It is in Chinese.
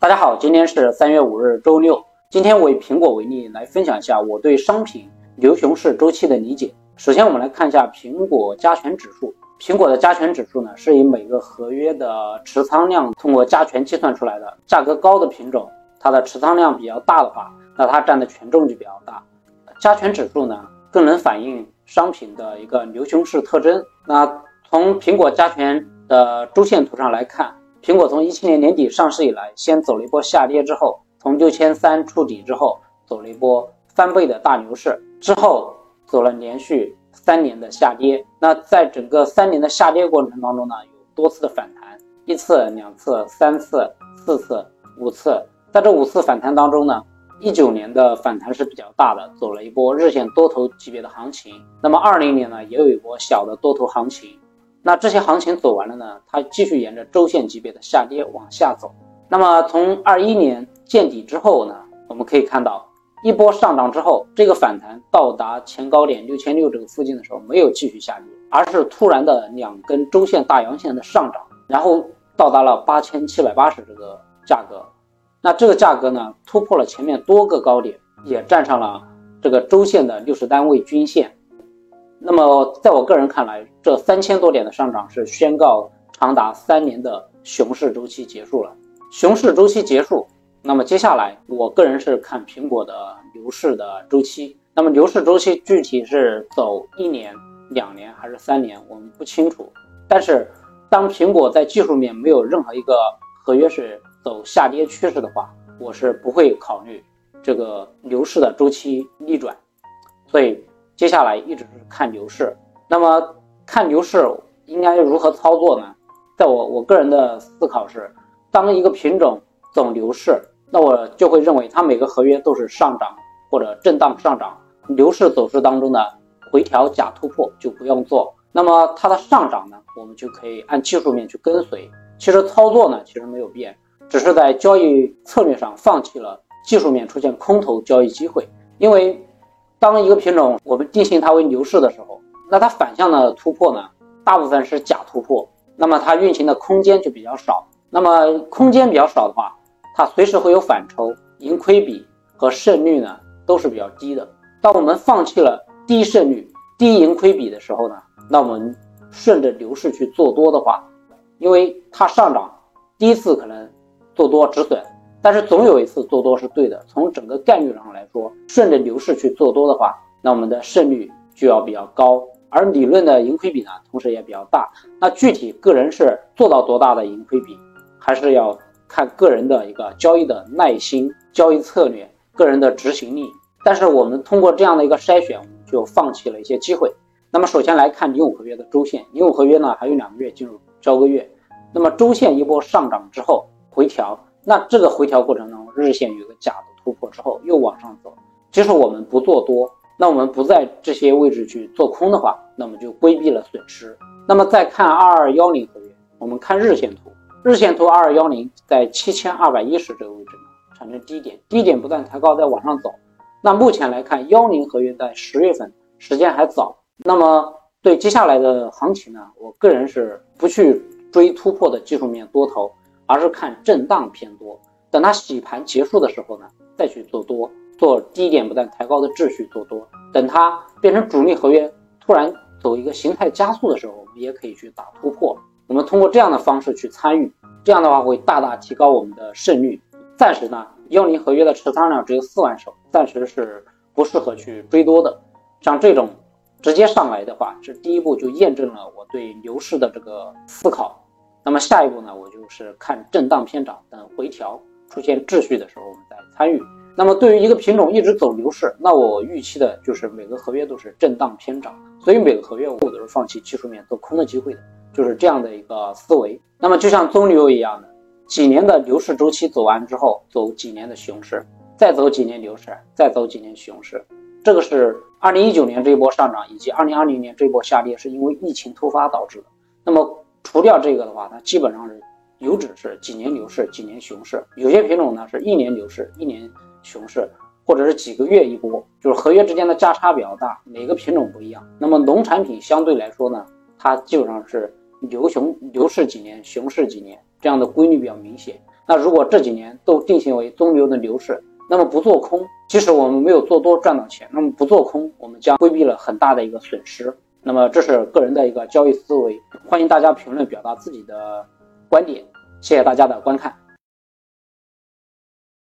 大家好，今天是三月五日，周六。今天我以苹果为例来分享一下我对商品牛熊市周期的理解。首先，我们来看一下苹果加权指数。苹果的加权指数呢，是以每个合约的持仓量通过加权计算出来的。价格高的品种，它的持仓量比较大的话，那它占的权重就比较大。加权指数呢，更能反映商品的一个牛熊市特征。那从苹果加权的周线图上来看，苹果从一七年年底上市以来，先走了一波下跌，之后从六千三触底之后，走了一波翻倍的大牛市，之后走了连续。三年的下跌，那在整个三年的下跌过程当中呢，有多次的反弹，一次、两次、三次、四次、五次。在这五次反弹当中呢，一九年的反弹是比较大的，走了一波日线多头级别的行情。那么二零年呢，也有一波小的多头行情。那这些行情走完了呢，它继续沿着周线级别的下跌往下走。那么从二一年见底之后呢，我们可以看到。一波上涨之后，这个反弹到达前高点六千六这个附近的时候，没有继续下跌，而是突然的两根周线大阳线的上涨，然后到达了八千七百八十这个价格。那这个价格呢，突破了前面多个高点，也站上了这个周线的六十单位均线。那么，在我个人看来，这三千多点的上涨是宣告长达三年的熊市周期结束了。熊市周期结束。那么接下来，我个人是看苹果的牛市的周期。那么牛市周期具体是走一年、两年还是三年，我们不清楚。但是，当苹果在技术面没有任何一个合约是走下跌趋势的话，我是不会考虑这个牛市的周期逆转。所以接下来一直是看牛市。那么看牛市应该如何操作呢？在我我个人的思考是，当一个品种走牛市。那我就会认为它每个合约都是上涨或者震荡上涨，牛市走势当中的回调假突破就不用做。那么它的上涨呢，我们就可以按技术面去跟随。其实操作呢，其实没有变，只是在交易策略上放弃了技术面出现空头交易机会。因为当一个品种我们定性它为牛市的时候，那它反向的突破呢，大部分是假突破，那么它运行的空间就比较少。那么空间比较少的话，它随时会有反抽，盈亏比和胜率呢都是比较低的。当我们放弃了低胜率、低盈亏比的时候呢，那我们顺着牛市去做多的话，因为它上涨，第一次可能做多止损，但是总有一次做多是对的。从整个概率上来说，顺着牛市去做多的话，那我们的胜率就要比较高，而理论的盈亏比呢，同时也比较大。那具体个人是做到多大的盈亏比，还是要。看个人的一个交易的耐心、交易策略、个人的执行力。但是我们通过这样的一个筛选，我们就放弃了一些机会。那么首先来看零五合约的周线，零五合约呢还有两个月进入交割月。那么周线一波上涨之后回调，那这个回调过程中，日线有个假的突破之后又往上走。即使我们不做多，那我们不在这些位置去做空的话，那么就规避了损失。那么再看二二幺零合约，我们看日线图。日线图二二幺零在七千二百一十这个位置呢，产生低点，低点不断抬高，再往上走。那目前来看，幺零合约在十月份时间还早，那么对接下来的行情呢，我个人是不去追突破的技术面多头，而是看震荡偏多。等它洗盘结束的时候呢，再去做多，做低点不断抬高的秩序做多。等它变成主力合约，突然走一个形态加速的时候，我们也可以去打突破。我们通过这样的方式去参与，这样的话会大大提高我们的胜率。暂时呢，幺零合约的持仓量只有四万手，暂时是不适合去追多的。像这种直接上来的话，是第一步就验证了我对牛市的这个思考。那么下一步呢，我就是看震荡偏涨，等回调出现秩序的时候，我们再参与。那么对于一个品种一直走牛市，那我预期的就是每个合约都是震荡偏涨，所以每个合约我都是放弃技术面做空的机会的。就是这样的一个思维。那么就像棕榈油一样的，几年的牛市周期走完之后，走几年的熊市，再走几年牛市，再走几年熊市。这个是二零一九年这一波上涨，以及二零二零年这一波下跌，是因为疫情突发导致的。那么除掉这个的话，它基本上是油脂是几年牛市，几年熊市。有些品种呢是一年牛市，一年熊市，或者是几个月一波，就是合约之间的价差比较大，每个品种不一样。那么农产品相对来说呢，它基本上是。牛熊牛市几年，熊市几年，这样的规律比较明显。那如果这几年都定性为中牛的牛市，那么不做空，即使我们没有做多赚到钱，那么不做空，我们将规避了很大的一个损失。那么这是个人的一个交易思维，欢迎大家评论表达自己的观点，谢谢大家的观看。